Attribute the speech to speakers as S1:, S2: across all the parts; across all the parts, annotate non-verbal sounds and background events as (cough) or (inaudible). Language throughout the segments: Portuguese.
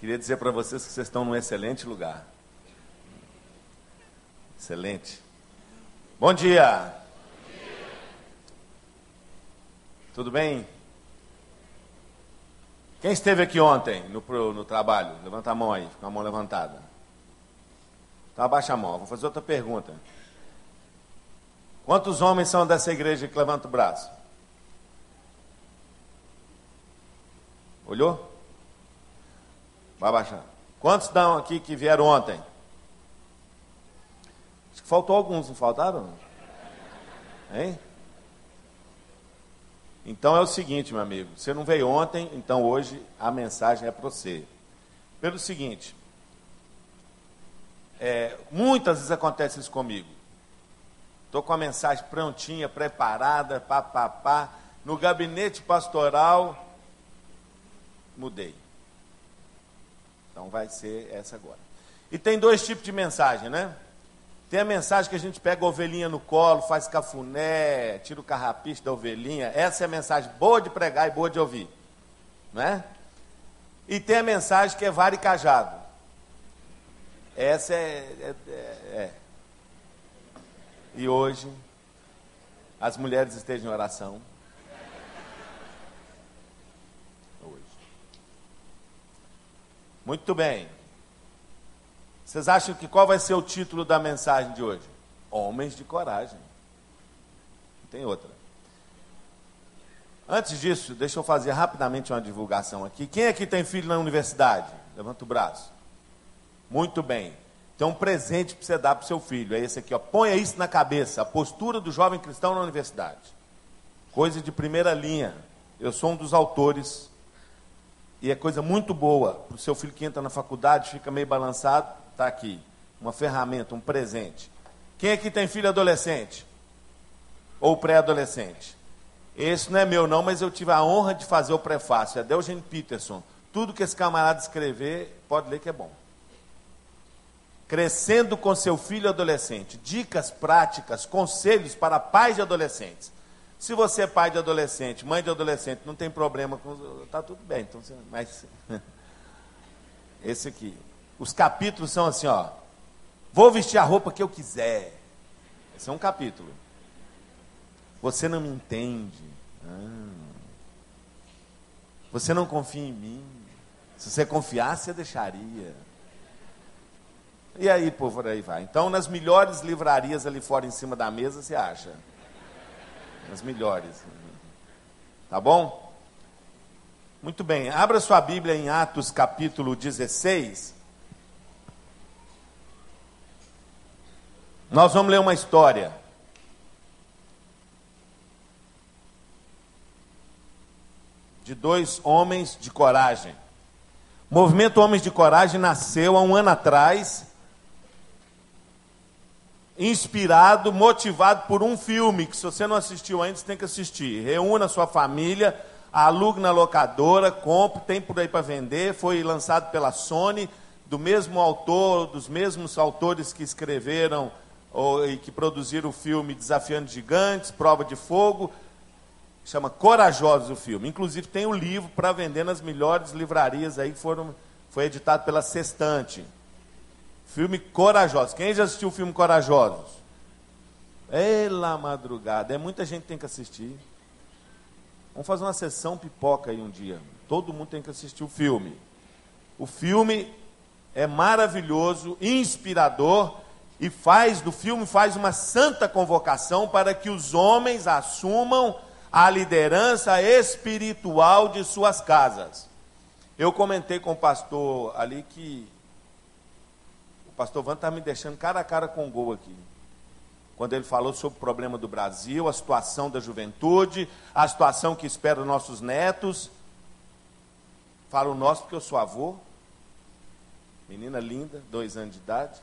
S1: Queria dizer para vocês que vocês estão num excelente lugar. Excelente. Bom dia. Tudo bem? Quem esteve aqui ontem no, no trabalho? Levanta a mão aí, com a mão levantada. Então abaixa a mão. Vou fazer outra pergunta. Quantos homens são dessa igreja que levanta o braço? Olhou? Vai baixar. Quantos dão aqui que vieram ontem? Acho que faltou alguns, não faltaram? Hein? Então é o seguinte, meu amigo, você não veio ontem, então hoje a mensagem é para você. Pelo seguinte, é, muitas vezes acontece isso comigo. Estou com a mensagem prontinha, preparada, pá, pá, pá. No gabinete pastoral, mudei. Então vai ser essa agora. E tem dois tipos de mensagem, né? Tem a mensagem que a gente pega a ovelhinha no colo, faz cafuné, tira o carrapicho da ovelhinha. Essa é a mensagem boa de pregar e boa de ouvir. Né? E tem a mensagem que é vara e cajado. Essa é, é, é, é. E hoje, as mulheres estejam em oração. Hoje. Muito bem. Vocês acham que qual vai ser o título da mensagem de hoje? Homens de coragem. Não tem outra. Antes disso, deixa eu fazer rapidamente uma divulgação aqui. Quem aqui tem filho na universidade? Levanta o braço. Muito bem. Tem um presente para você dar para o seu filho. É esse aqui, ó. Ponha isso na cabeça. A postura do jovem cristão na universidade. Coisa de primeira linha. Eu sou um dos autores. E é coisa muito boa para o seu filho que entra na faculdade, fica meio balançado está aqui. Uma ferramenta, um presente. Quem aqui tem filho adolescente? Ou pré-adolescente? Esse não é meu, não, mas eu tive a honra de fazer o prefácio. É Eugene Peterson. Tudo que esse camarada escrever, pode ler que é bom. Crescendo com seu filho adolescente. Dicas práticas, conselhos para pais de adolescentes. Se você é pai de adolescente, mãe de adolescente, não tem problema com. Está tudo bem. Então, mas. (laughs) Esse aqui. Os capítulos são assim, ó. Vou vestir a roupa que eu quiser. Esse é um capítulo. Você não me entende. Ah. Você não confia em mim. Se você confiasse, você deixaria. E aí, por aí vai. Então, nas melhores livrarias ali fora em cima da mesa, você acha? Nas melhores. Tá bom? Muito bem. Abra sua Bíblia em Atos capítulo 16. Nós vamos ler uma história. De dois homens de coragem. O movimento Homens de Coragem nasceu há um ano atrás, inspirado, motivado por um filme que, se você não assistiu ainda, você tem que assistir. Reúna sua família, alugue na locadora, compre, tem por aí para vender. Foi lançado pela Sony, do mesmo autor, dos mesmos autores que escreveram ou, e que produziram o filme Desafiando Gigantes, Prova de Fogo, chama Corajosos o filme. Inclusive tem o um livro para vender nas melhores livrarias aí que foram, foi editado pela Sextante. Filme Corajosos. Quem já assistiu o filme Corajosos? Ela madrugada. É muita gente que tem que assistir. Vamos fazer uma sessão pipoca aí um dia. Todo mundo tem que assistir o filme. O filme é maravilhoso, inspirador e faz do filme faz uma santa convocação para que os homens assumam a liderança espiritual de suas casas. Eu comentei com o pastor ali que pastor Van está me deixando cara a cara com o gol aqui. Quando ele falou sobre o problema do Brasil, a situação da juventude, a situação que espera os nossos netos. Falo nosso porque eu sou avô. Menina linda, dois anos de idade.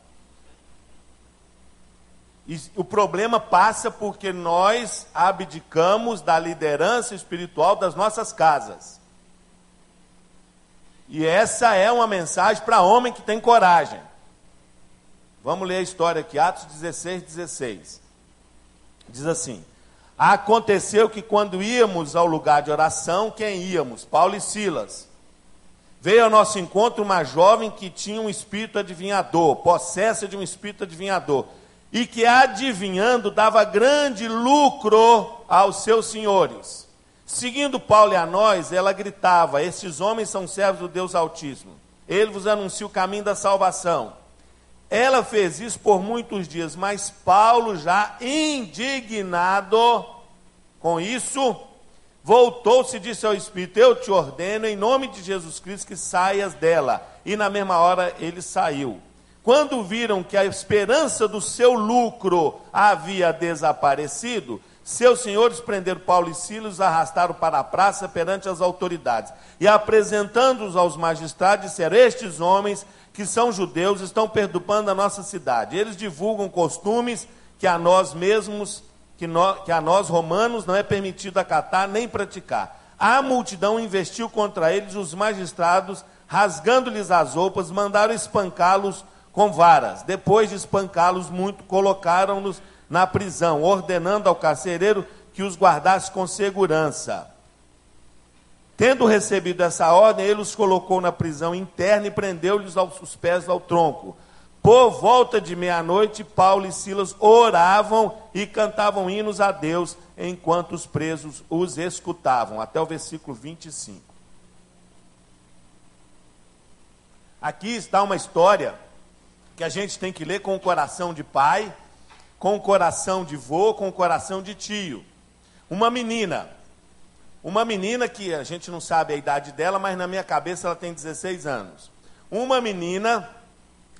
S1: E o problema passa porque nós abdicamos da liderança espiritual das nossas casas. E essa é uma mensagem para homem que tem coragem. Vamos ler a história aqui, Atos 16, 16. Diz assim: Aconteceu que quando íamos ao lugar de oração, quem íamos? Paulo e Silas. veio ao nosso encontro uma jovem que tinha um espírito adivinhador, possessa de um espírito adivinhador, e que adivinhando dava grande lucro aos seus senhores. Seguindo Paulo e a nós, ela gritava: Estes homens são servos do Deus Altíssimo. Ele vos anuncia o caminho da salvação. Ela fez isso por muitos dias, mas Paulo, já indignado com isso, voltou-se e disse ao Espírito: Eu te ordeno, em nome de Jesus Cristo, que saias dela. E na mesma hora ele saiu. Quando viram que a esperança do seu lucro havia desaparecido, seus senhores prenderam Paulo e Silas, arrastaram para a praça perante as autoridades. E apresentando-os aos magistrados, disseram: Estes homens que são judeus estão perturbando a nossa cidade. Eles divulgam costumes que a nós mesmos, que, nós, que a nós romanos não é permitido acatar nem praticar. A multidão investiu contra eles, os magistrados, rasgando-lhes as roupas, mandaram espancá-los com varas. Depois de espancá-los muito, colocaram-nos na prisão, ordenando ao carcereiro que os guardasse com segurança. Tendo recebido essa ordem, ele os colocou na prisão interna e prendeu-lhes os pés ao tronco. Por volta de meia-noite, Paulo e Silas oravam e cantavam hinos a Deus, enquanto os presos os escutavam. Até o versículo 25. Aqui está uma história que a gente tem que ler com o coração de pai com o coração de vô, com o coração de tio. Uma menina, uma menina que a gente não sabe a idade dela, mas na minha cabeça ela tem 16 anos. Uma menina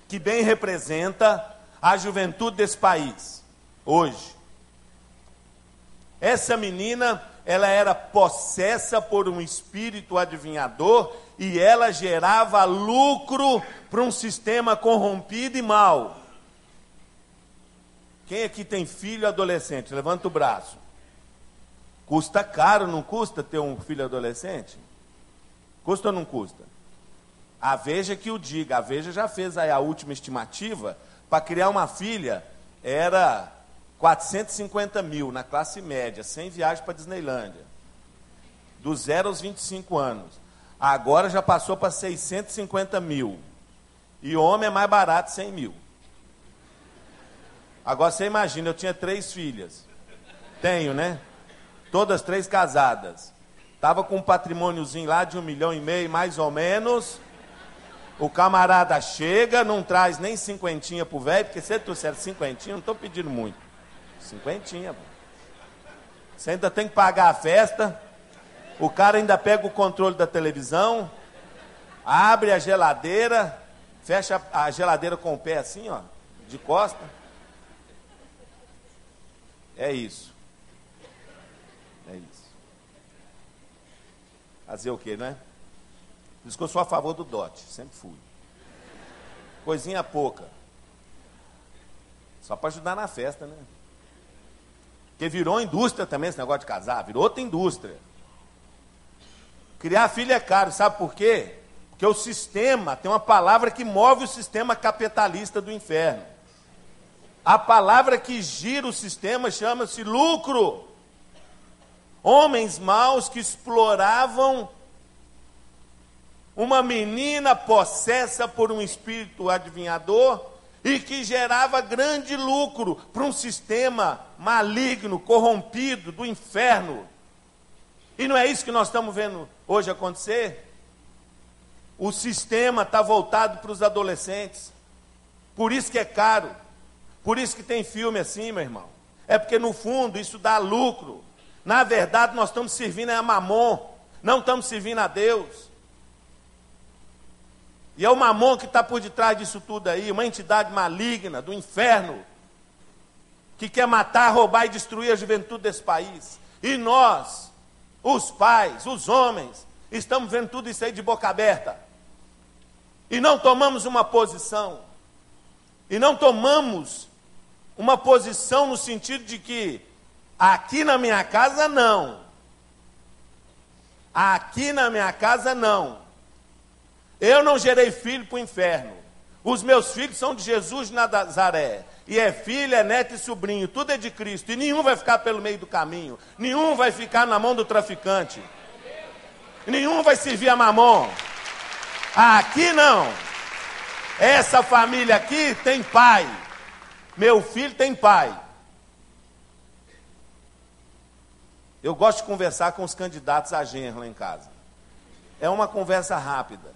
S1: que bem representa a juventude desse país, hoje. Essa menina, ela era possessa por um espírito adivinhador e ela gerava lucro para um sistema corrompido e mau. Quem aqui tem filho adolescente? Levanta o braço. Custa caro, não custa ter um filho adolescente? Custa ou não custa? A Veja que o diga, a Veja já fez aí a última estimativa, para criar uma filha era 450 mil na classe média, sem viagem para Disneylândia. Do zero aos 25 anos. Agora já passou para 650 mil. E homem é mais barato, 100 mil. Agora você imagina, eu tinha três filhas. Tenho, né? Todas três casadas. Tava com um patrimôniozinho lá de um milhão e meio, mais ou menos. O camarada chega, não traz nem cinquentinha pro velho, porque se ele trouxer cinquentinha, não estou pedindo muito. Cinquentinha, pô. Você ainda tem que pagar a festa. O cara ainda pega o controle da televisão, abre a geladeira, fecha a geladeira com o pé assim, ó, de costa. É isso. É isso. Fazer o quê, né? Por isso que eu sou a favor do dote, sempre fui. Coisinha pouca. Só para ajudar na festa, né? Porque virou indústria também esse negócio de casar, virou outra indústria. Criar filho é caro, sabe por quê? Porque o sistema, tem uma palavra que move o sistema capitalista do inferno. A palavra que gira o sistema chama-se lucro. Homens maus que exploravam uma menina possessa por um espírito adivinhador e que gerava grande lucro para um sistema maligno, corrompido do inferno. E não é isso que nós estamos vendo hoje acontecer? O sistema está voltado para os adolescentes. Por isso que é caro. Por isso que tem filme assim, meu irmão. É porque no fundo isso dá lucro. Na verdade, nós estamos servindo a mamon, não estamos servindo a Deus. E é o mamon que está por detrás disso tudo aí, uma entidade maligna do inferno, que quer matar, roubar e destruir a juventude desse país. E nós, os pais, os homens, estamos vendo tudo isso aí de boca aberta. E não tomamos uma posição. E não tomamos uma posição no sentido de que aqui na minha casa não. Aqui na minha casa não. Eu não gerei filho para o inferno. Os meus filhos são de Jesus de Nazaré. E é filha, é neto e sobrinho, tudo é de Cristo. E nenhum vai ficar pelo meio do caminho. Nenhum vai ficar na mão do traficante. Nenhum vai servir a mamon. Aqui não. Essa família aqui tem pai. Meu filho tem pai. Eu gosto de conversar com os candidatos a genro lá em casa. É uma conversa rápida.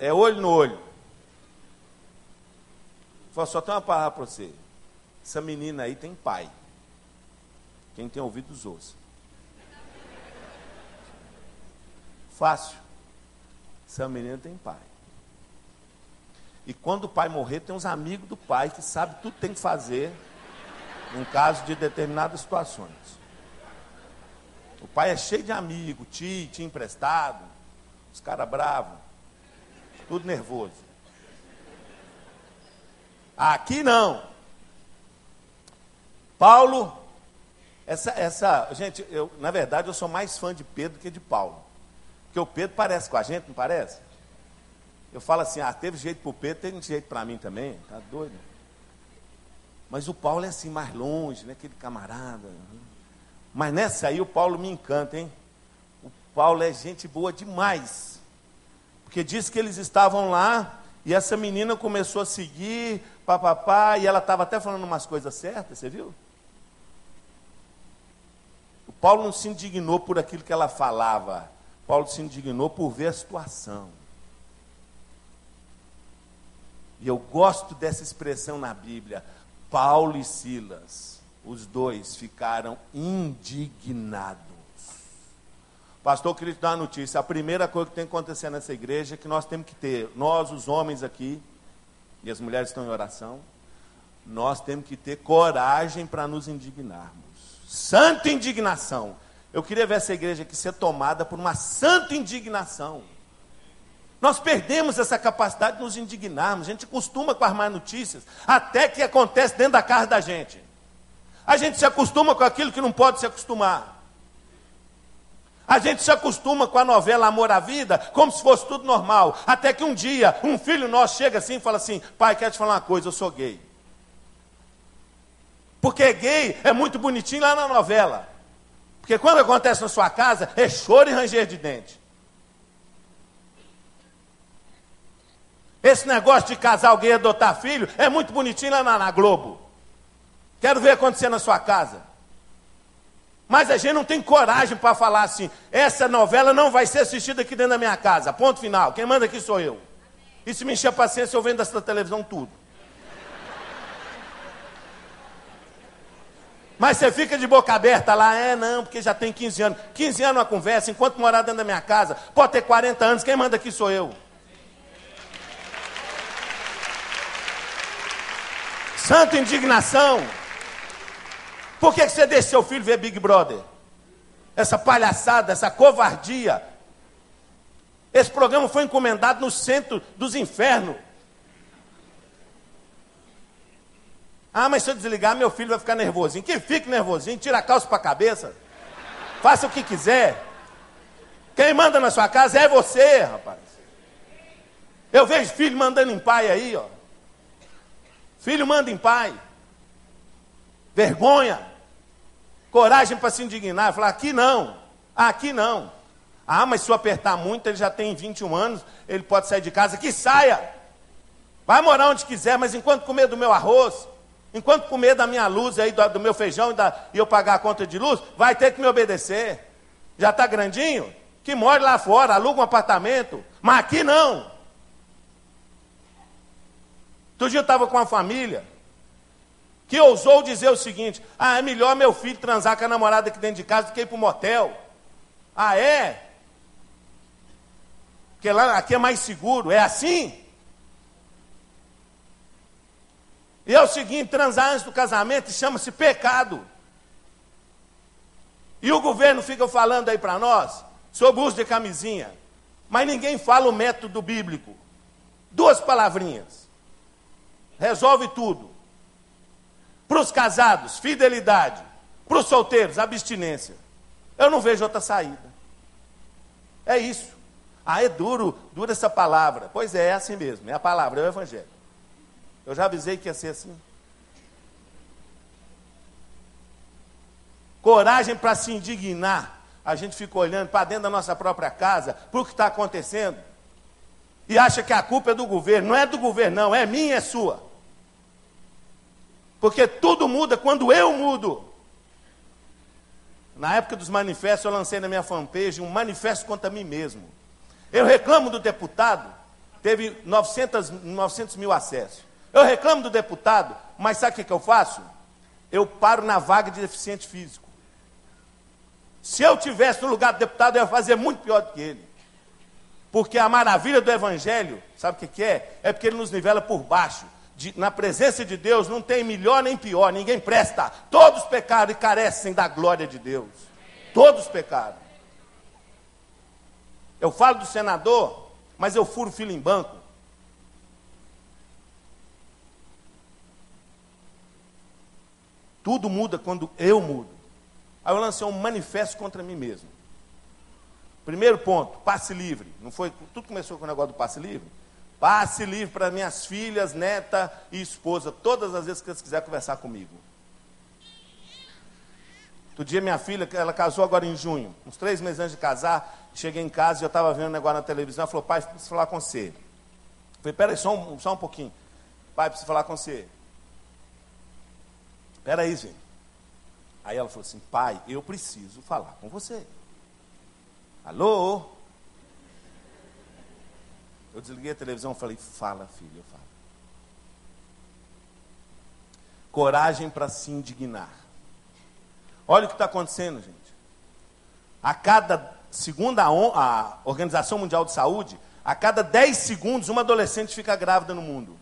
S1: É olho no olho. Fala, só tem uma palavra para você. Essa menina aí tem pai. Quem tem ouvidos ouça. Fácil. Essa menina tem pai. E quando o pai morrer, tem uns amigos do pai que sabem tudo que tem que fazer em caso de determinadas situações. O pai é cheio de amigos, tio, tio emprestado, os caras bravos, tudo nervoso. Aqui não. Paulo, essa, essa, gente, eu, na verdade eu sou mais fã de Pedro que de Paulo. Porque o Pedro parece com a gente, não parece? Eu falo assim, ah, teve jeito para o Pedro, teve jeito para mim também, tá doido? Mas o Paulo é assim, mais longe, né? aquele camarada. Mas nessa aí o Paulo me encanta, hein? O Paulo é gente boa demais. Porque disse que eles estavam lá e essa menina começou a seguir, papapá, e ela estava até falando umas coisas certas, você viu? O Paulo não se indignou por aquilo que ela falava. Paulo se indignou por ver a situação. E eu gosto dessa expressão na Bíblia. Paulo e Silas, os dois ficaram indignados. Pastor, eu queria te dar uma notícia. A primeira coisa que tem que acontecer nessa igreja é que nós temos que ter, nós, os homens aqui, e as mulheres estão em oração, nós temos que ter coragem para nos indignarmos. Santa indignação. Eu queria ver essa igreja aqui ser tomada por uma santa indignação. Nós perdemos essa capacidade de nos indignarmos. A gente costuma com as más notícias, até que acontece dentro da casa da gente. A gente se acostuma com aquilo que não pode se acostumar. A gente se acostuma com a novela Amor à Vida como se fosse tudo normal. Até que um dia um filho nosso chega assim e fala assim: Pai, quero te falar uma coisa, eu sou gay. Porque gay é muito bonitinho lá na novela. Porque quando acontece na sua casa, é choro e ranger de dente. Esse negócio de casar alguém e adotar filho é muito bonitinho lá na, Globo. Quero ver acontecer na sua casa. Mas a gente não tem coragem para falar assim: essa novela não vai ser assistida aqui dentro da minha casa. Ponto final. Quem manda aqui sou eu. E se me encher a paciência, eu vendo essa televisão tudo. Mas você fica de boca aberta lá, é não, porque já tem 15 anos. 15 anos uma conversa, enquanto morar dentro da minha casa, pode ter 40 anos, quem manda aqui sou eu. Santa indignação. Por que você deixa seu filho ver Big Brother? Essa palhaçada, essa covardia. Esse programa foi encomendado no centro dos infernos. Ah, mas se eu desligar, meu filho vai ficar nervosinho. Que fique nervosinho, tira a calça para a cabeça. Faça o que quiser. Quem manda na sua casa é você, rapaz. Eu vejo filho mandando em pai aí, ó. Filho manda em pai. Vergonha. Coragem para se indignar. Falar, aqui não. Aqui não. Ah, mas se eu apertar muito, ele já tem 21 anos, ele pode sair de casa. Que saia. Vai morar onde quiser, mas enquanto comer do meu arroz, enquanto comer da minha luz aí, do, do meu feijão e, da, e eu pagar a conta de luz, vai ter que me obedecer. Já está grandinho? Que more lá fora, aluga um apartamento. Mas aqui não. Outro dia eu estava com uma família que ousou dizer o seguinte: ah, é melhor meu filho transar com a namorada aqui dentro de casa do que ir para o motel. Ah, é? Porque lá aqui é mais seguro. É assim? E é o seguinte: transar antes do casamento chama-se pecado. E o governo fica falando aí para nós sobre uso de camisinha. Mas ninguém fala o método bíblico. Duas palavrinhas resolve tudo. Para os casados, fidelidade. Para os solteiros, abstinência. Eu não vejo outra saída. É isso. Ah, é duro, dura essa palavra. Pois é, é assim mesmo. É a palavra, é o Evangelho. Eu já avisei que ia ser assim. Coragem para se indignar. a gente fica olhando para dentro da nossa própria casa, para o que está acontecendo, e acha que a culpa é do governo. Não é do governo, não, é minha, é sua. Porque tudo muda quando eu mudo. Na época dos manifestos, eu lancei na minha fanpage um manifesto contra mim mesmo. Eu reclamo do deputado, teve 900, 900 mil acessos. Eu reclamo do deputado, mas sabe o que, que eu faço? Eu paro na vaga de deficiente físico. Se eu tivesse no lugar do deputado, eu ia fazer muito pior do que ele. Porque a maravilha do Evangelho, sabe o que, que é? É porque ele nos nivela por baixo. De, na presença de Deus não tem melhor nem pior, ninguém presta. Todos pecaram e carecem da glória de Deus. Todos pecaram. Eu falo do senador, mas eu furo filho em banco. Tudo muda quando eu mudo. Aí eu lancei um manifesto contra mim mesmo. Primeiro ponto, passe livre. Não foi? Tudo começou com o negócio do passe livre? Passe livre para minhas filhas, neta e esposa, todas as vezes que eles quiserem conversar comigo. Outro dia, minha filha, ela casou agora em junho, uns três meses antes de casar, cheguei em casa e eu estava vendo um negócio na televisão. Ela falou: Pai, preciso falar com você. Eu falei: Peraí, só um, só um pouquinho. Pai, preciso falar com você. Peraí, gente. Aí ela falou assim: Pai, eu preciso falar com você. Alô? Eu desliguei a televisão e falei: Fala, filho, eu falo. Coragem para se indignar. Olha o que está acontecendo, gente. A cada, segundo a, a Organização Mundial de Saúde, a cada 10 segundos uma adolescente fica grávida no mundo.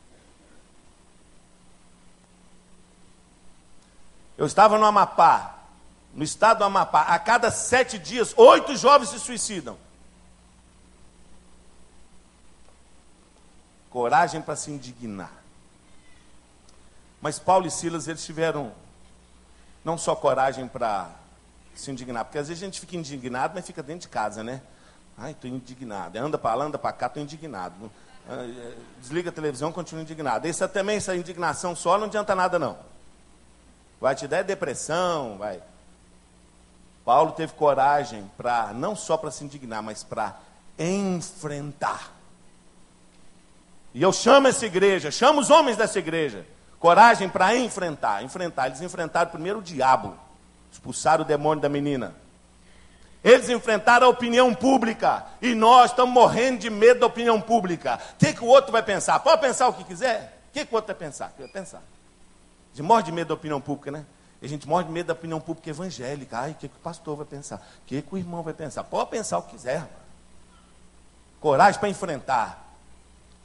S1: Eu estava no Amapá, no estado do Amapá, a cada sete dias, oito jovens se suicidam. Coragem para se indignar. Mas Paulo e Silas, eles tiveram não só coragem para se indignar, porque às vezes a gente fica indignado, mas fica dentro de casa, né? Ai, estou indignado. Anda para lá, anda para cá, estou indignado. Ah, é, desliga a televisão, continua indignado. Essa também, essa indignação só não adianta nada, não. Vai te dar depressão, vai. Paulo teve coragem para, não só para se indignar, mas para enfrentar. E eu chamo essa igreja, chamo os homens dessa igreja, coragem para enfrentar. Enfrentar. Eles enfrentaram primeiro o diabo, expulsaram o demônio da menina. Eles enfrentaram a opinião pública. E nós estamos morrendo de medo da opinião pública. O que, que o outro vai pensar? Pode pensar o que quiser. O que, que o outro vai pensar? Vai pensar? A gente morre de medo da opinião pública, né? A gente morre de medo da opinião pública evangélica. Ai, o que, que o pastor vai pensar? O que, que o irmão vai pensar? Pode pensar o que quiser. Coragem para enfrentar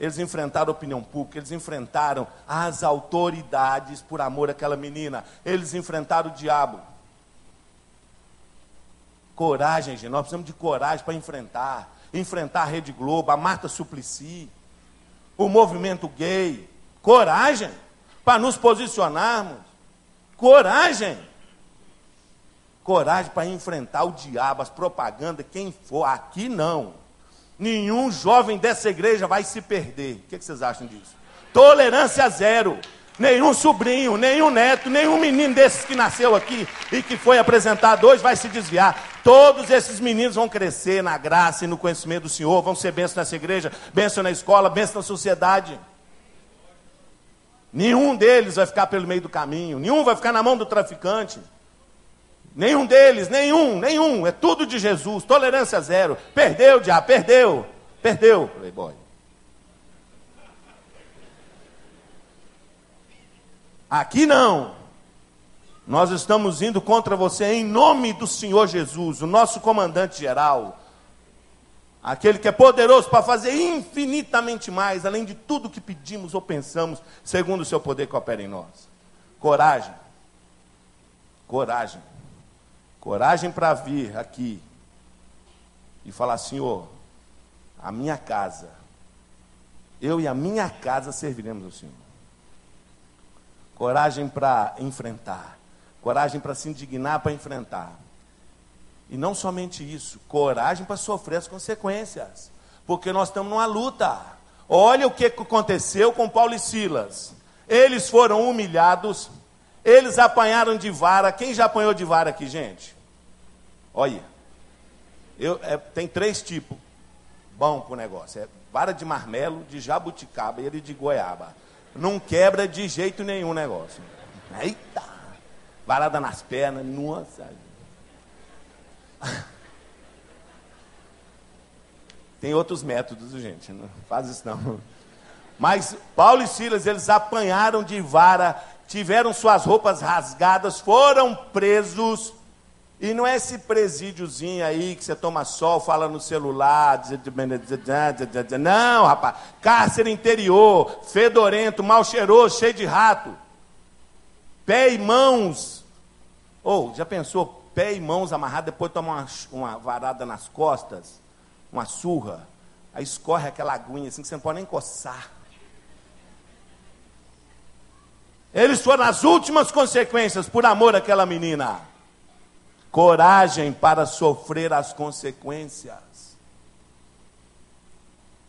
S1: eles enfrentaram a opinião pública, eles enfrentaram as autoridades por amor àquela menina, eles enfrentaram o diabo. Coragem, gente, nós precisamos de coragem para enfrentar. Enfrentar a Rede Globo, a Marta Suplicy, o movimento gay. Coragem para nos posicionarmos. Coragem. Coragem para enfrentar o diabo, as propagandas, quem for. Aqui não nenhum jovem dessa igreja vai se perder. O que, vocês acham disso? Tolerância zero. Nenhum sobrinho, nenhum neto, nenhum menino desses que nasceu aqui e que foi apresentado hoje vai se desviar. Todos esses meninos vão crescer na graça e no conhecimento do Senhor, vão ser bênçãos nessa igreja, bênção na escola, bênção na sociedade. Nenhum deles vai ficar pelo meio do caminho, nenhum vai ficar na mão do traficante. Nenhum deles, nenhum, nenhum. É tudo de Jesus. Tolerância zero. Perdeu, diabo, perdeu. Perdeu, playboy. Aqui não. Nós estamos indo contra você em nome do Senhor Jesus, o nosso comandante geral. Aquele que é poderoso para fazer infinitamente mais, além de tudo que pedimos ou pensamos, segundo o seu poder que opera em nós. Coragem. Coragem. Coragem para vir aqui e falar: Senhor, a minha casa, eu e a minha casa serviremos ao Senhor. Coragem para enfrentar, coragem para se indignar para enfrentar. E não somente isso, coragem para sofrer as consequências, porque nós estamos numa luta. Olha o que aconteceu com Paulo e Silas. Eles foram humilhados, eles apanharam de vara. Quem já apanhou de vara aqui, gente? Olha. Eu, é, tem três tipos bom para o negócio. É vara de marmelo, de jabuticaba e de goiaba. Não quebra de jeito nenhum o negócio. Eita! Varada nas pernas, nossa. (laughs) Tem outros métodos, gente. Não faz isso não. Mas Paulo e Silas, eles apanharam de vara, tiveram suas roupas rasgadas, foram presos. E não é esse presídiozinho aí que você toma sol, fala no celular. Não, rapaz. Cárcere interior, fedorento, mal cheiroso, cheio de rato. Pé e mãos. Ou, oh, já pensou, pé e mãos amarrados, depois toma uma, uma varada nas costas, uma surra. Aí escorre aquela aguinha assim que você não pode nem coçar. Eles foram as últimas consequências por amor àquela menina. Coragem para sofrer as consequências.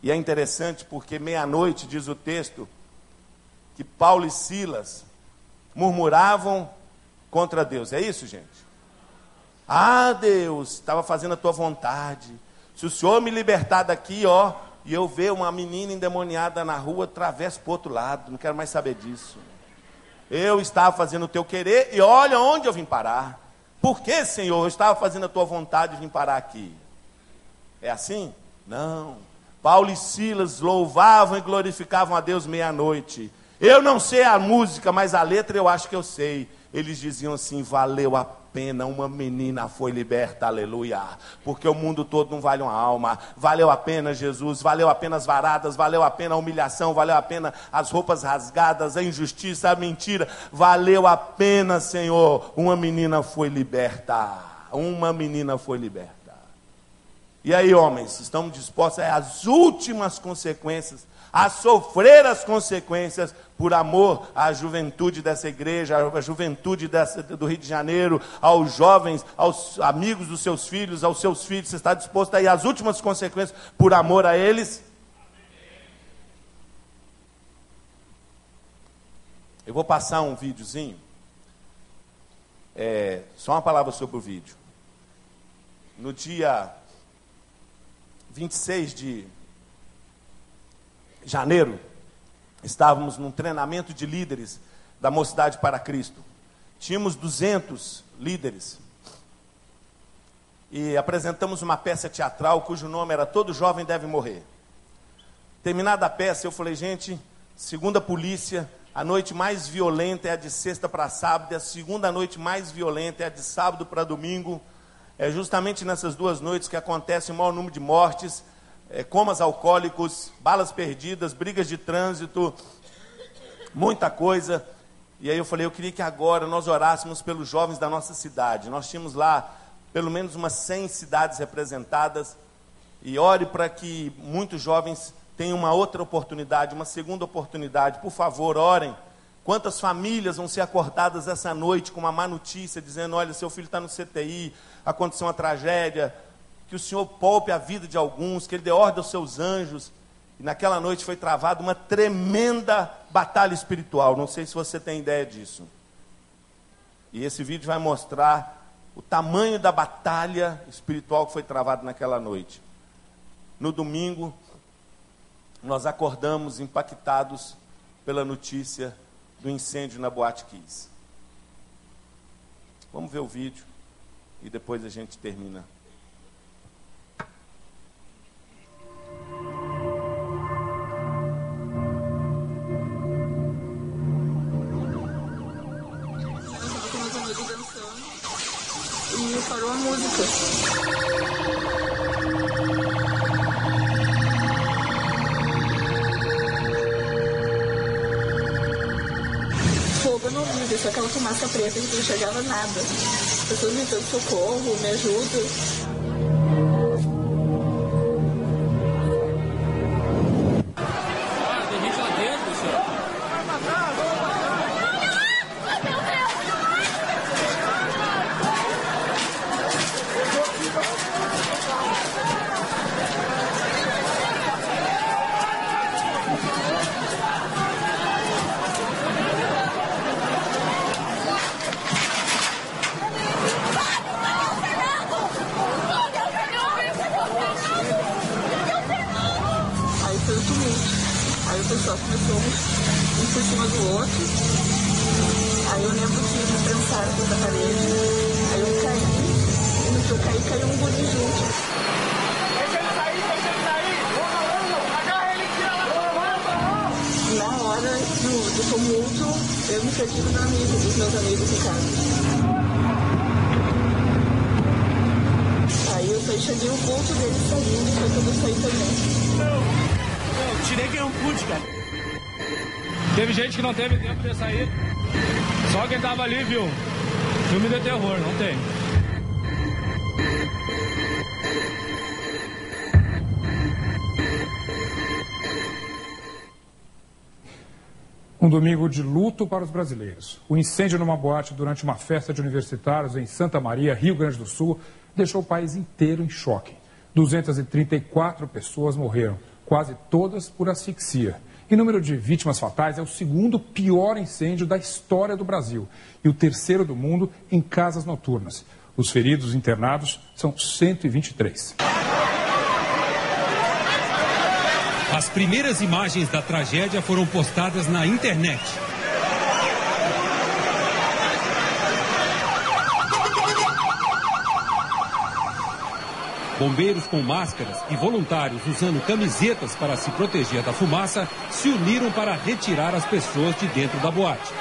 S1: E é interessante porque meia-noite, diz o texto, que Paulo e Silas murmuravam contra Deus. É isso, gente? Ah, Deus, estava fazendo a tua vontade. Se o Senhor me libertar daqui, ó, e eu ver uma menina endemoniada na rua, atravesso para o outro lado. Não quero mais saber disso. Eu estava fazendo o teu querer e olha onde eu vim parar. Por que, Senhor, eu estava fazendo a tua vontade e vim parar aqui? É assim? Não. Paulo e Silas louvavam e glorificavam a Deus meia-noite. Eu não sei a música, mas a letra eu acho que eu sei. Eles diziam assim: valeu a pena, uma menina foi liberta, aleluia. Porque o mundo todo não vale uma alma. Valeu a pena, Jesus, valeu a pena as varadas, valeu a pena a humilhação, valeu a pena as roupas rasgadas, a injustiça, a mentira. Valeu a pena, Senhor, uma menina foi liberta. Uma menina foi liberta. E aí, homens, estamos dispostos às últimas consequências a sofrer as consequências por amor à juventude dessa igreja, à juventude dessa, do Rio de Janeiro, aos jovens, aos amigos dos seus filhos, aos seus filhos. Você está disposto a ir às últimas consequências por amor a eles? Eu vou passar um videozinho. É, só uma palavra sobre o vídeo. No dia 26 de janeiro, estávamos num treinamento de líderes da Mocidade para Cristo. Tínhamos 200 líderes. E apresentamos uma peça teatral cujo nome era Todo Jovem Deve Morrer. Terminada a peça, eu falei, gente, segunda polícia, a noite mais violenta é a de sexta para sábado, e a segunda noite mais violenta é a de sábado para domingo. É justamente nessas duas noites que acontece o maior número de mortes é, comas alcoólicos, balas perdidas, brigas de trânsito, muita coisa. E aí eu falei, eu queria que agora nós orássemos pelos jovens da nossa cidade. Nós tínhamos lá pelo menos umas 100 cidades representadas. E ore para que muitos jovens tenham uma outra oportunidade, uma segunda oportunidade. Por favor, orem. Quantas famílias vão ser acordadas essa noite com uma má notícia, dizendo: olha, seu filho está no CTI, aconteceu uma tragédia, que o Senhor poupe a vida de alguns, que Ele dê ordem aos seus anjos. E naquela noite foi travada uma tremenda batalha espiritual. Não sei se você tem ideia disso. E esse vídeo vai mostrar o tamanho da batalha espiritual que foi travada naquela noite. No domingo, nós acordamos impactados pela notícia do incêndio na Boate Kiss. Vamos ver o vídeo e depois a gente termina.
S2: Parou a música. Fogo não vi, só aquela fumaça preta que não chegava nada. As pessoas gritando socorro, me ajuda.
S3: Domingo de luto para os brasileiros. O incêndio numa boate durante uma festa de universitários em Santa Maria, Rio Grande do Sul, deixou o país inteiro em choque. 234 pessoas morreram, quase todas por asfixia. Em número de vítimas fatais, é o segundo pior incêndio da história do Brasil e o terceiro do mundo em casas noturnas. Os feridos internados são 123.
S4: As primeiras imagens da tragédia foram postadas na internet. Bombeiros com máscaras e voluntários usando camisetas para se proteger da fumaça se uniram para retirar as pessoas de dentro da boate.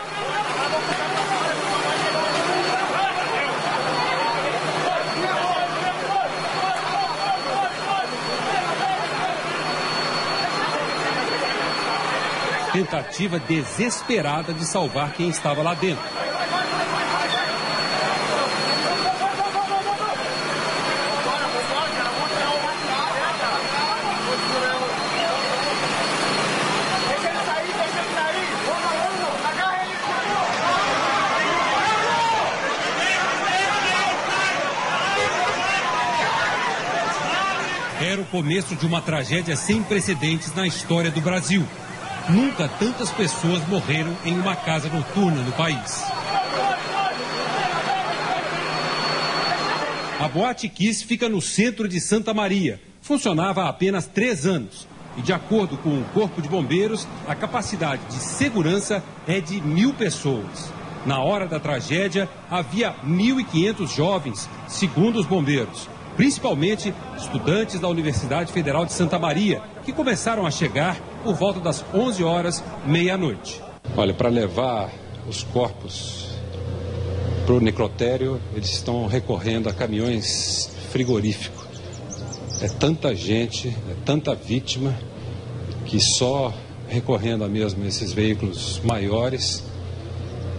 S4: Tentativa desesperada de salvar quem estava lá dentro. Era o começo de uma tragédia sem precedentes na história do Brasil. Nunca tantas pessoas morreram em uma casa noturna no país. A Boate Kiss fica no centro de Santa Maria. Funcionava há apenas três anos. E, de acordo com o Corpo de Bombeiros, a capacidade de segurança é de mil pessoas. Na hora da tragédia, havia 1.500 jovens, segundo os bombeiros. Principalmente estudantes da Universidade Federal de Santa Maria, que começaram a chegar por volta das 11 horas, meia-noite. Olha, para levar os corpos para o necrotério, eles estão recorrendo a caminhões frigoríficos. É tanta gente, é tanta vítima, que só recorrendo a mesmo esses veículos maiores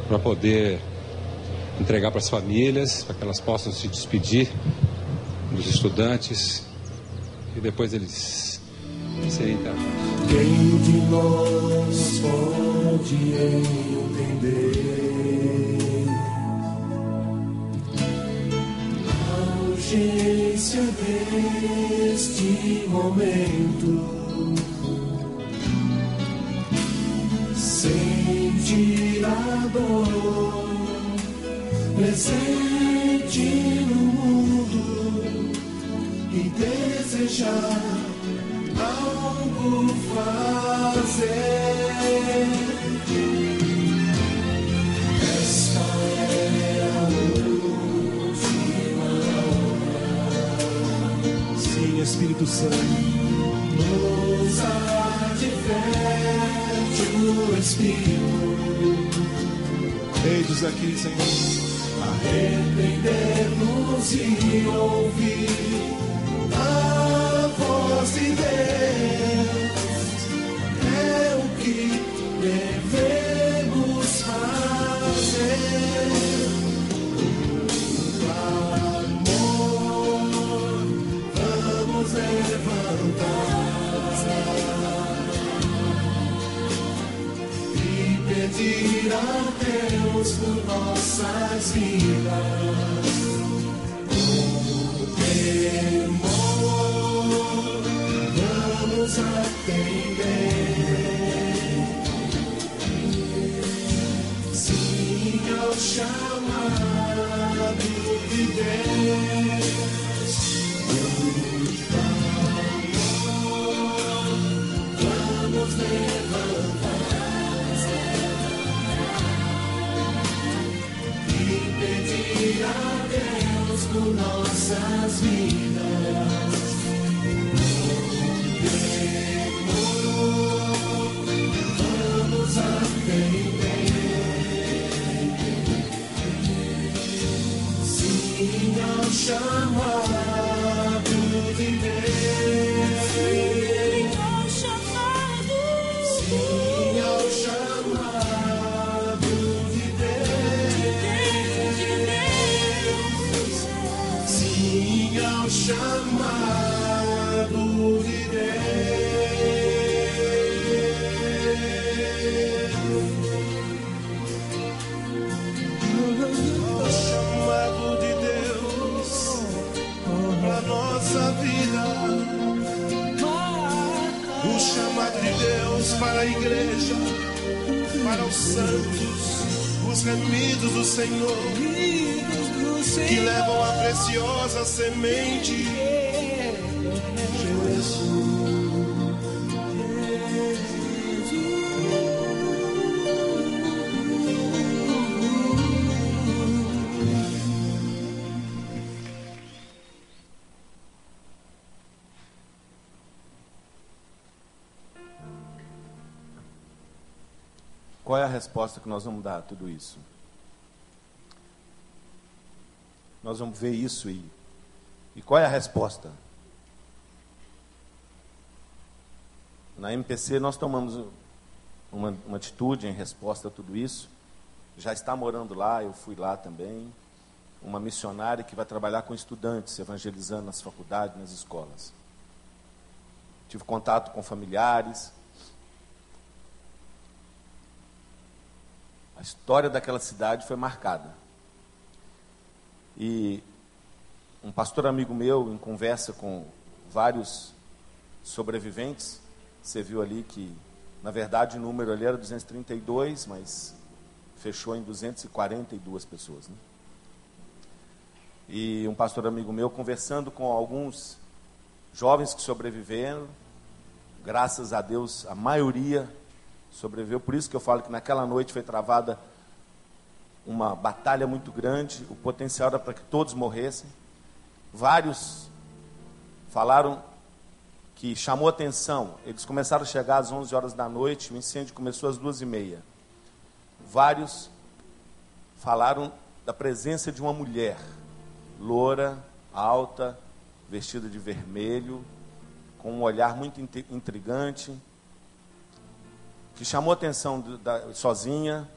S4: para poder entregar para as famílias, para que elas possam se despedir dos estudantes e depois eles serem internados.
S5: Quem de nós pode entender a urgência deste momento? Sentir a dor presente no mundo e desejar fazer. Esta é a última hora. Sim, Espírito Santo, nos adverte o Espírito. Eis aqui, Senhor. Arrepender-nos e ouvir remidos do Senhor, que levam a preciosa semente.
S1: Qual resposta que nós vamos dar a tudo isso? Nós vamos ver isso e, e qual é a resposta? Na MPC nós tomamos uma, uma atitude em resposta a tudo isso. Já está morando lá, eu fui lá também. Uma missionária que vai trabalhar com estudantes, evangelizando nas faculdades, nas escolas. Tive contato com familiares. A história daquela cidade foi marcada. E um pastor amigo meu, em conversa com vários sobreviventes, você viu ali que, na verdade, o número ali era 232, mas fechou em 242 pessoas. Né? E um pastor amigo meu, conversando com alguns jovens que sobreviveram, graças a Deus, a maioria sobreviveu. Por isso que eu falo que naquela noite foi travada uma batalha muito grande. O potencial era para que todos morressem. Vários falaram que chamou atenção. Eles começaram a chegar às 11 horas da noite. O incêndio começou às duas e meia. Vários falaram da presença de uma mulher, loura, alta, vestida de vermelho, com um olhar muito intrigante que chamou atenção da, sozinha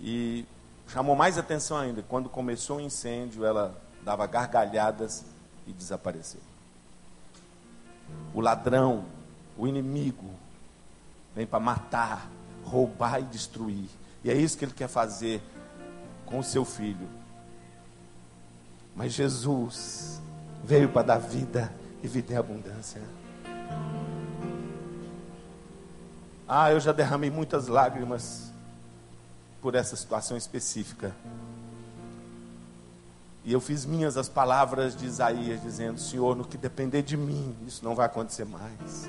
S1: e chamou mais atenção ainda. Quando começou o incêndio, ela dava gargalhadas e desapareceu. O ladrão, o inimigo, vem para matar, roubar e destruir. E é isso que ele quer fazer com o seu filho. Mas Jesus veio para dar vida e vida em abundância. Ah, eu já derramei muitas lágrimas por essa situação específica. E eu fiz minhas as palavras de Isaías, dizendo: Senhor, no que depender de mim, isso não vai acontecer mais.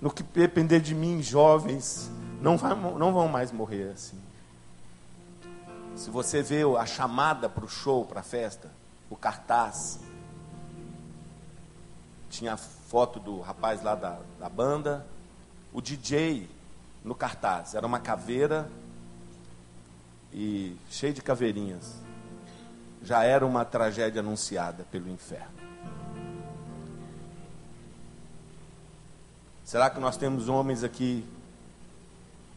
S1: No que depender de mim, jovens, não, vai, não vão mais morrer assim. Se você vê a chamada para o show, para a festa, o cartaz, tinha a foto do rapaz lá da, da banda, o DJ no cartaz. Era uma caveira e cheio de caveirinhas. Já era uma tragédia anunciada pelo inferno. Será que nós temos homens aqui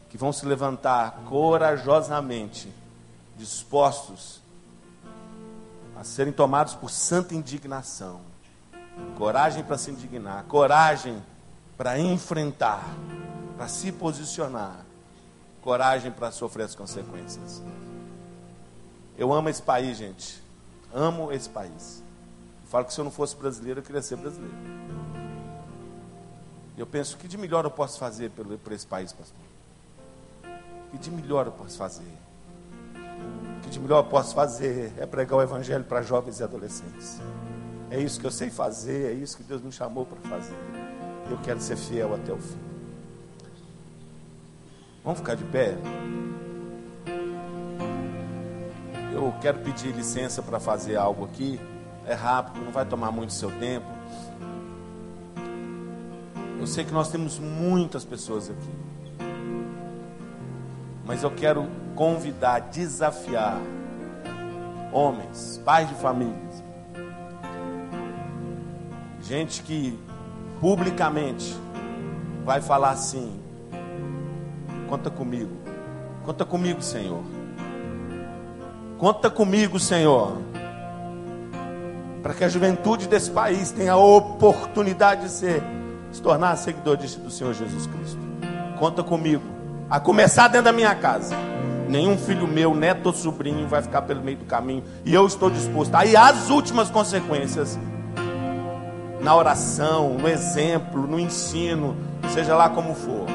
S1: que vão se levantar corajosamente, dispostos a serem tomados por santa indignação? Coragem para se indignar, coragem para enfrentar, para se posicionar, coragem para sofrer as consequências. Eu amo esse país, gente. Amo esse país. Eu falo que se eu não fosse brasileiro, eu queria ser brasileiro. Eu penso, que de melhor eu posso fazer por, por esse país, pastor? Que de melhor eu posso fazer? Que de melhor eu posso fazer é pregar o evangelho para jovens e adolescentes. É isso que eu sei fazer, é isso que Deus me chamou para fazer. Eu quero ser fiel até o fim. Vamos ficar de pé? Eu quero pedir licença para fazer algo aqui. É rápido, não vai tomar muito seu tempo. Eu sei que nós temos muitas pessoas aqui. Mas eu quero convidar, desafiar homens, pais de famílias, gente que publicamente vai falar assim: conta comigo, conta comigo, Senhor, conta comigo, Senhor, para que a juventude desse país tenha a oportunidade de ser, se tornar seguidor do Senhor Jesus Cristo. Conta comigo, a começar dentro da minha casa. Nenhum filho meu, neto ou sobrinho vai ficar pelo meio do caminho. E eu estou disposto. Aí as últimas consequências na oração, no exemplo, no ensino, seja lá como for,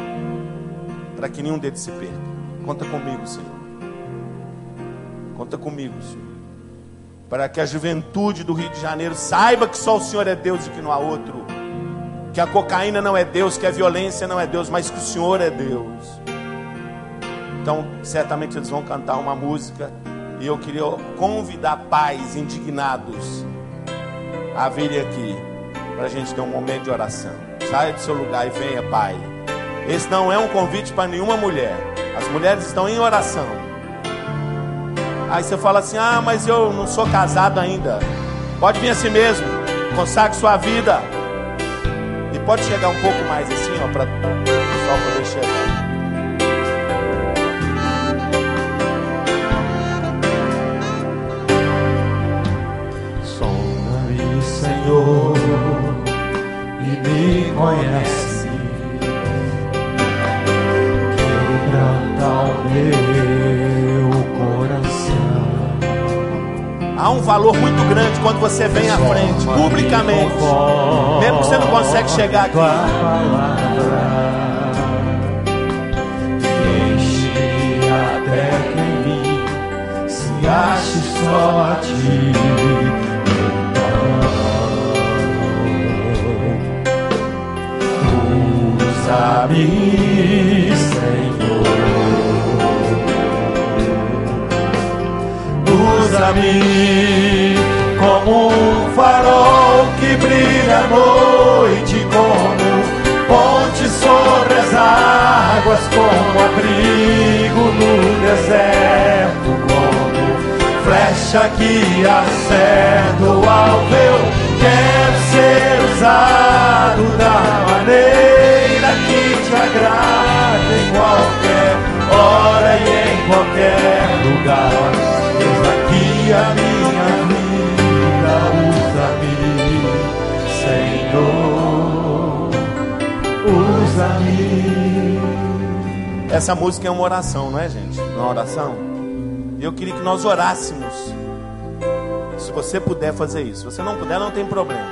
S1: para que nenhum deles se perca. Conta comigo, Senhor. Conta comigo, Senhor. Para que a juventude do Rio de Janeiro saiba que só o Senhor é Deus e que não há outro. Que a cocaína não é Deus, que a violência não é Deus, mas que o Senhor é Deus. Então, certamente eles vão cantar uma música. E eu queria convidar pais indignados a virem aqui para a gente ter um momento de oração. Saia do seu lugar e venha, pai. Esse não é um convite para nenhuma mulher. As mulheres estão em oração. Aí você fala assim: Ah, mas eu não sou casado ainda. Pode vir assim mesmo. Consagre sua vida. E pode chegar um pouco mais assim, ó, para o pessoal poder chegar.
S6: Conhece. Quebranta o meu coração.
S1: Há um valor muito grande quando você vem à frente, publicamente. Mesmo que você não consegue chegar aqui.
S6: Enche até que em mim se ache só a ti. Como um farol que brilha à noite, como ponte sobre as águas, como abrigo no deserto, como flecha que acerta o alvo. Eu quero ser usado da maneira que te agrada em qualquer hora e em qualquer lugar. A minha vida, usa-me, Senhor, usa-me.
S1: Essa música é uma oração, não é, gente? Uma oração. E eu queria que nós orássemos. Se você puder fazer isso. Se você não puder, não tem problema.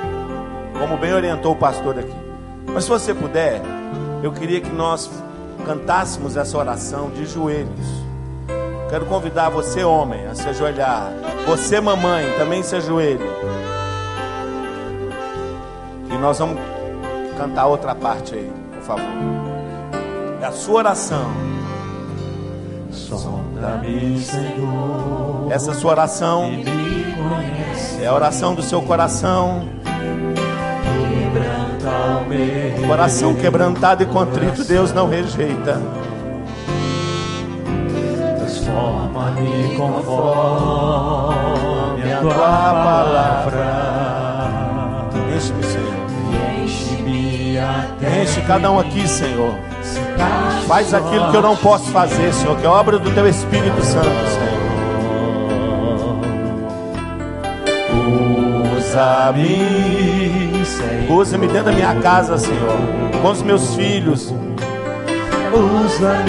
S1: Como bem orientou o pastor aqui. Mas se você puder, eu queria que nós cantássemos essa oração de joelhos. Quero convidar você, homem, a se ajoelhar. Você, mamãe, também se ajoelhe. E nós vamos cantar outra parte aí, por favor. É a sua oração.
S6: Sonda-me, Senhor,
S1: Essa sua oração é a oração do seu coração. Coração quebrantado e contrito, Deus não rejeita.
S6: Transforma-me conforme a tua palavra.
S1: Enche-me, Senhor.
S6: Enche-me até
S1: Enche cada um aqui, Senhor. Faz aquilo que eu não posso fazer, Senhor, que é obra do Teu Espírito Santo, Senhor.
S6: Usa-me, Senhor.
S1: Usa-me dentro da minha casa, Senhor. Com os meus filhos.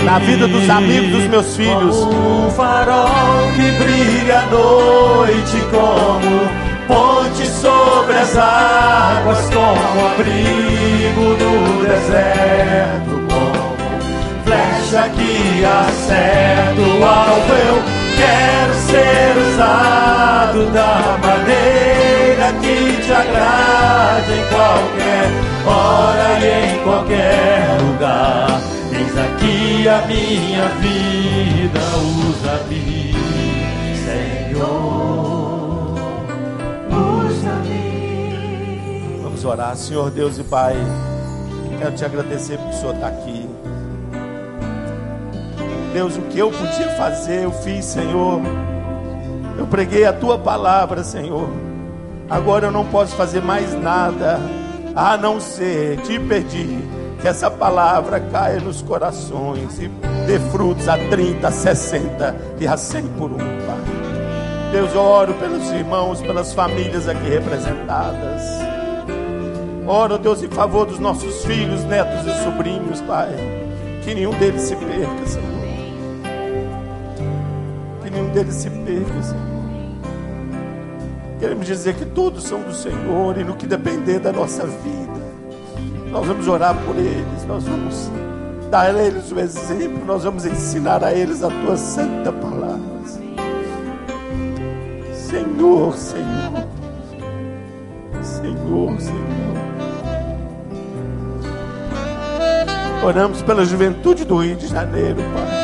S1: Na vida dos amigos dos meus filhos.
S6: Como um farol que brilha à noite, como ponte sobre as águas, como abrigo no deserto, como flecha que acerta o alvo. Eu quero ser usado da maneira que te agrade em qualquer hora e em qualquer lugar. Eis aqui a minha vida, usa-me, Senhor. Usa-me.
S1: Vamos orar, Senhor Deus e Pai. Quero te agradecer porque o Senhor está aqui. Deus, o que eu podia fazer, eu fiz, Senhor. Eu preguei a tua palavra, Senhor. Agora eu não posso fazer mais nada a não ser te pedir que essa palavra caia nos corações e dê frutos a 30, a 60 e a 100 por um, Pai. Deus, eu oro pelos irmãos, pelas famílias aqui representadas. Oro, Deus, em favor dos nossos filhos, netos e sobrinhos, Pai. Que nenhum deles se perca, Senhor. Que nenhum deles se perca, Senhor. Queremos dizer que todos são do Senhor e no que depender da nossa vida, nós vamos orar por eles, nós vamos dar a eles o exemplo, nós vamos ensinar a eles a tua santa palavra. Senhor, Senhor, Senhor, Senhor. Oramos pela juventude do Rio de Janeiro, Pai.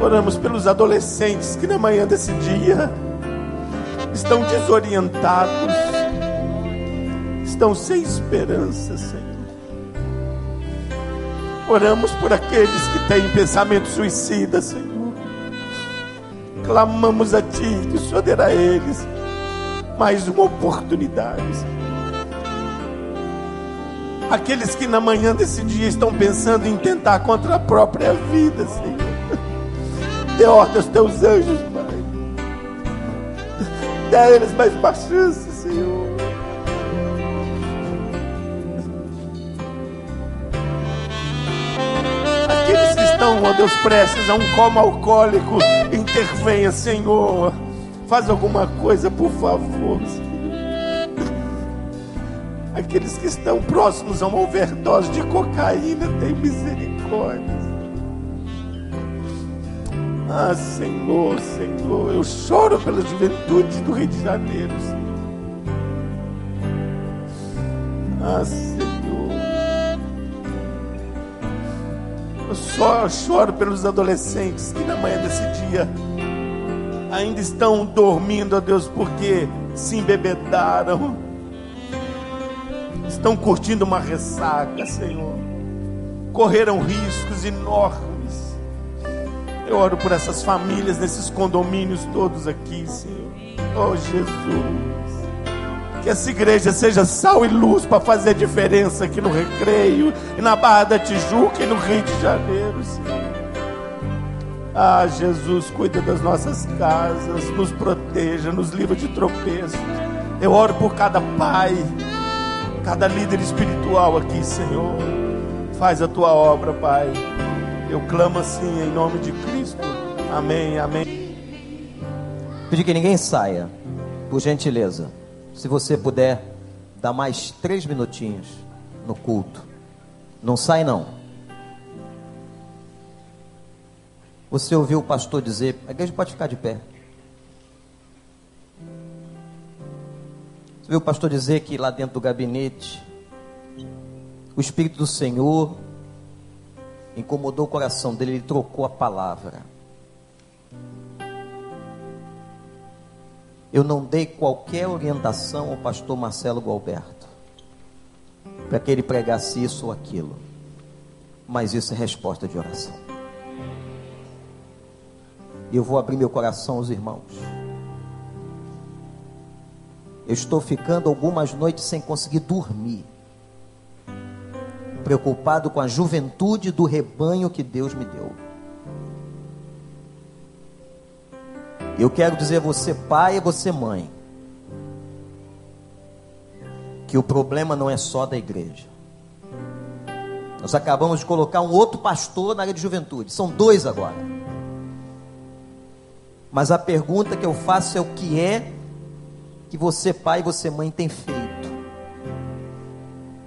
S1: Oramos pelos adolescentes que na manhã desse dia estão desorientados, estão sem esperança, Senhor. Oramos por aqueles que têm pensamento suicida, Senhor. Clamamos a Ti que o Senhor a eles mais uma oportunidade, Senhor. Aqueles que na manhã desse dia estão pensando em tentar contra a própria vida, Senhor. Dê ordem aos teus anjos, Pai. Dê a eles mais uma chance, estão, ó Deus, prestes a um coma alcoólico, intervenha, Senhor. Faz alguma coisa, por favor. Aqueles que estão próximos a uma overdose de cocaína, tem misericórdia. Ah, Senhor, Senhor, eu choro pela juventude do Rio de Janeiro, Senhor. Ah, Senhor. Eu só choro pelos adolescentes que na manhã desse dia ainda estão dormindo, ó Deus, porque se embebedaram. Estão curtindo uma ressaca, Senhor. Correram riscos enormes. Eu oro por essas famílias, nesses condomínios todos aqui, Senhor. Oh, Jesus. Que essa igreja seja sal e luz para fazer diferença aqui no Recreio, e na Barra da Tijuca e no Rio de Janeiro, Senhor. Ah, Jesus, cuida das nossas casas, nos proteja, nos livra de tropeços. Eu oro por cada pai, cada líder espiritual aqui, Senhor. Faz a tua obra, Pai. Eu clamo assim em nome de Cristo. Amém, amém.
S7: Pedir que ninguém saia, por gentileza. Se você puder dar mais três minutinhos no culto. Não sai não. Você ouviu o pastor dizer, a igreja pode ficar de pé. Você viu o pastor dizer que lá dentro do gabinete, o Espírito do Senhor incomodou o coração dele, ele trocou a palavra. Eu não dei qualquer orientação ao pastor Marcelo Gualberto para que ele pregasse isso ou aquilo, mas isso é resposta de oração. E eu vou abrir meu coração aos irmãos. Eu estou ficando algumas noites sem conseguir dormir, preocupado com a juventude do rebanho que Deus me deu. Eu quero dizer a você, pai, e você, mãe, que o problema não é só da igreja. Nós acabamos de colocar um outro pastor na área de juventude, são dois agora. Mas a pergunta que eu faço é o que é que você, pai e você, mãe, tem feito.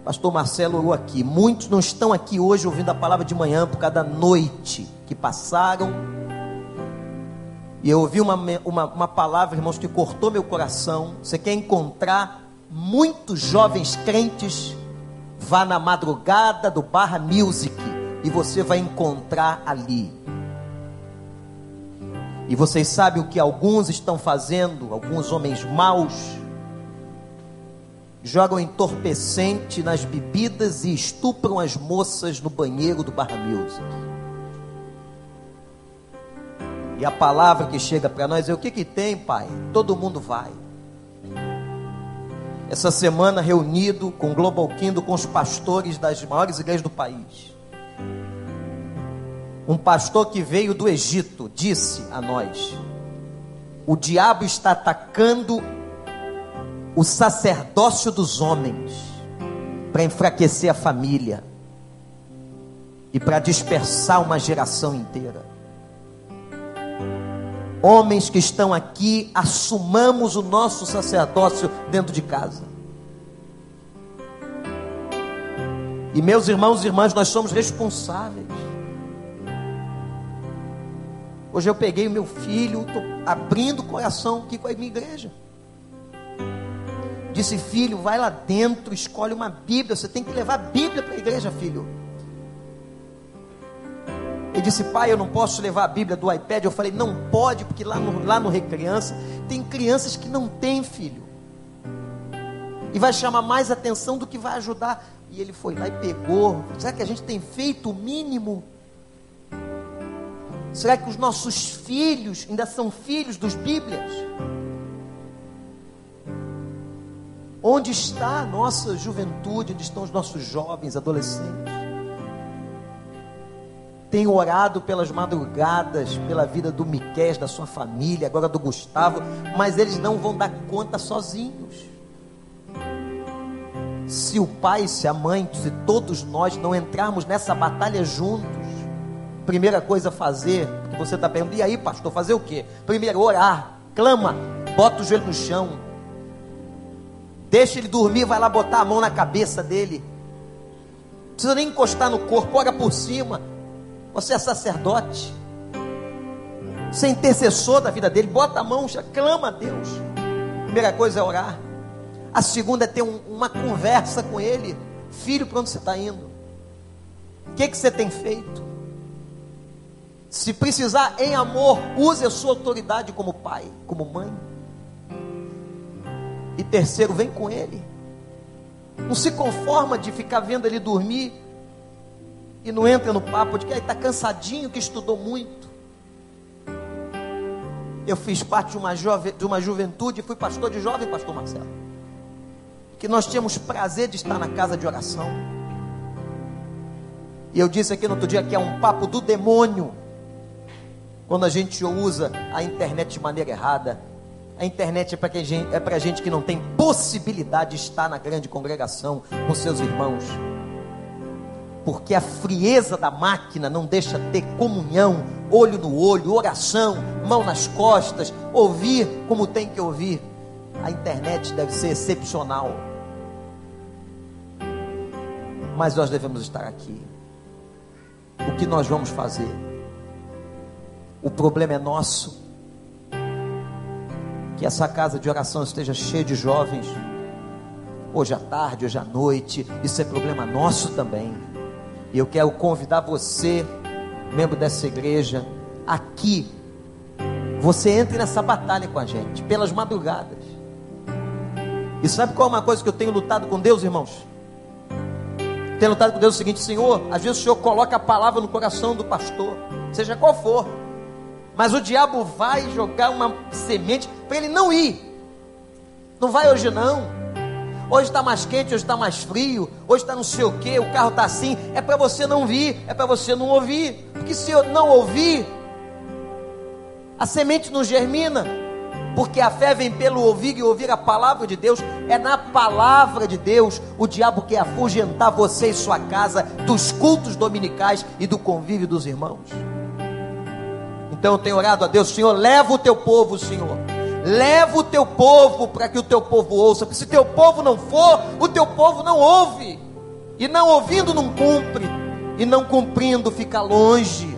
S7: Pastor Marcelo orou aqui. Muitos não estão aqui hoje ouvindo a palavra de manhã por causa da noite que passaram E eu ouvi uma, uma, uma palavra, irmãos, que cortou meu coração. Você quer encontrar muitos jovens crentes? Vá na madrugada do Barra Music e você vai encontrar ali. E vocês sabem o que alguns estão fazendo, alguns homens maus, jogam entorpecente nas bebidas e estupram as moças no banheiro do Barra Music. E a palavra que chega para nós é: o que, que tem, pai? Todo mundo vai. Essa semana, reunido com o Global Kingdom, com os pastores das maiores igrejas do país. Um pastor que veio do Egito disse a nós: o diabo está atacando o sacerdócio dos homens para enfraquecer a família e para dispersar uma geração inteira. Homens que estão aqui, assumamos o nosso sacerdócio dentro de casa. E meus irmãos e irmãs, nós somos responsáveis. Hoje eu peguei o meu filho, estou abrindo o coração aqui com a minha igreja. Disse, filho, vai lá dentro, escolhe uma Bíblia. Você tem que levar a Bíblia para a igreja, filho. Ele disse, pai, eu não posso levar a Bíblia do iPad. Eu falei, não pode, porque lá no, lá no Recriança tem crianças que não têm filho. E vai chamar mais atenção do que vai ajudar. E ele foi lá e pegou. Será que a gente tem feito o mínimo? Será que os nossos filhos ainda são filhos dos Bíblias? Onde está a nossa juventude? Onde estão os nossos jovens, adolescentes? Tenho orado pelas madrugadas, pela vida do Miquel, da sua família, agora do Gustavo, mas eles não vão dar conta sozinhos. Se o pai, se a mãe, se todos nós não entrarmos nessa batalha juntos, primeira coisa a fazer, que você está perguntando, e aí, pastor, fazer o quê? Primeiro, orar, clama, bota o joelho no chão, deixa ele dormir, vai lá botar a mão na cabeça dele, precisa nem encostar no corpo, ora por cima, você é sacerdote. Você é intercessor da vida dele. Bota a mão, clama a Deus. Primeira coisa é orar. A segunda é ter um, uma conversa com ele. Filho, para onde você está indo? O que, que você tem feito? Se precisar, em amor, use a sua autoridade como pai, como mãe. E terceiro, vem com ele. Não se conforma de ficar vendo ele dormir e não entra no papo de que está cansadinho, que estudou muito. Eu fiz parte de uma, jove, de uma juventude, fui pastor de jovem, pastor Marcelo. Que nós tínhamos prazer de estar na casa de oração. E eu disse aqui no outro dia que é um papo do demônio. Quando a gente usa a internet de maneira errada. A internet é para gente, é gente que não tem possibilidade de estar na grande congregação com seus irmãos porque a frieza da máquina não deixa ter comunhão, olho no olho, oração, mão nas costas, ouvir como tem que ouvir. A internet deve ser excepcional. Mas nós devemos estar aqui. O que nós vamos fazer? O problema é nosso. Que essa casa de oração esteja cheia de jovens. Hoje à tarde, hoje à noite. Isso é problema nosso também. E eu quero convidar você, membro dessa igreja, aqui. Você entre nessa batalha com a gente, pelas madrugadas. E sabe qual é uma coisa que eu tenho lutado com Deus, irmãos? Tenho lutado com Deus o seguinte, Senhor, às vezes o Senhor coloca a palavra no coração do pastor, seja qual for. Mas o diabo vai jogar uma semente para ele não ir. Não vai hoje não. Hoje está mais quente, hoje está mais frio, hoje está não sei o que, o carro está assim. É para você não vir, é para você não ouvir. Porque se eu não ouvir, a semente não germina. Porque a fé vem pelo ouvir e ouvir a palavra de Deus. É na palavra de Deus. O diabo quer afugentar você e sua casa dos cultos dominicais e do convívio dos irmãos. Então eu tenho orado a Deus, Senhor, leva o teu povo, Senhor Leva o teu povo para que o teu povo ouça, porque se teu povo não for, o teu povo não ouve. E não ouvindo não cumpre, e não cumprindo fica longe.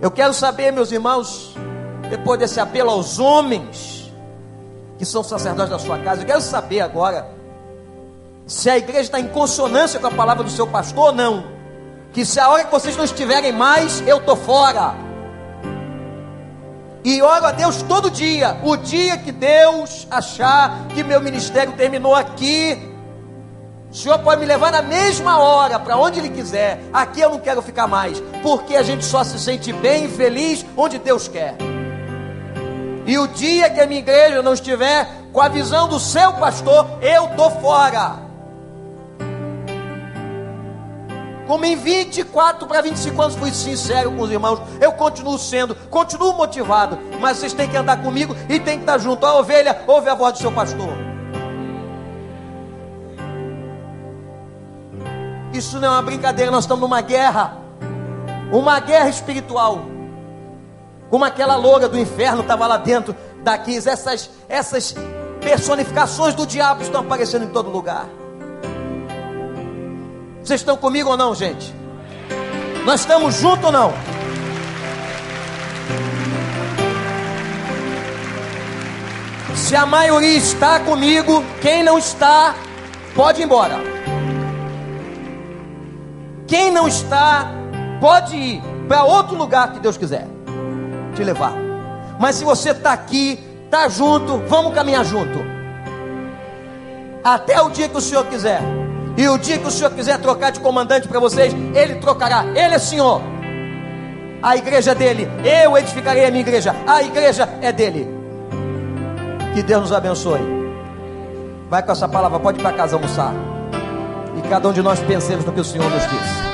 S7: Eu quero saber, meus irmãos, depois desse apelo aos homens que são sacerdotes da sua casa, eu quero saber agora se a igreja está em consonância com a palavra do seu pastor ou não. Que se a hora que vocês não estiverem mais, eu estou fora. E oro a Deus todo dia. O dia que Deus achar que meu ministério terminou aqui, o Senhor pode me levar na mesma hora, para onde Ele quiser. Aqui eu não quero ficar mais, porque a gente só se sente bem e feliz onde Deus quer. E o dia que a minha igreja não estiver com a visão do seu pastor, eu estou fora. Como em 24 para 25 anos fui sincero com os irmãos, eu continuo sendo, continuo motivado, mas vocês têm que andar comigo e tem que estar junto. A ovelha ouve a voz do seu pastor. Isso não é uma brincadeira, nós estamos numa guerra, uma guerra espiritual. Como aquela loura do inferno estava lá dentro daqui, essas, essas personificações do diabo estão aparecendo em todo lugar. Vocês estão comigo ou não, gente? Nós estamos juntos ou não? Se a maioria está comigo, quem não está, pode ir embora. Quem não está, pode ir para outro lugar que Deus quiser te levar. Mas se você está aqui, está junto, vamos caminhar junto. Até o dia que o Senhor quiser. E o dia que o Senhor quiser trocar de comandante para vocês, Ele trocará. Ele é Senhor. A igreja é dele. Eu edificarei a minha igreja. A igreja é dele. Que Deus nos abençoe. Vai com essa palavra, pode ir para casa almoçar. E cada um de nós pensemos no que o Senhor nos disse.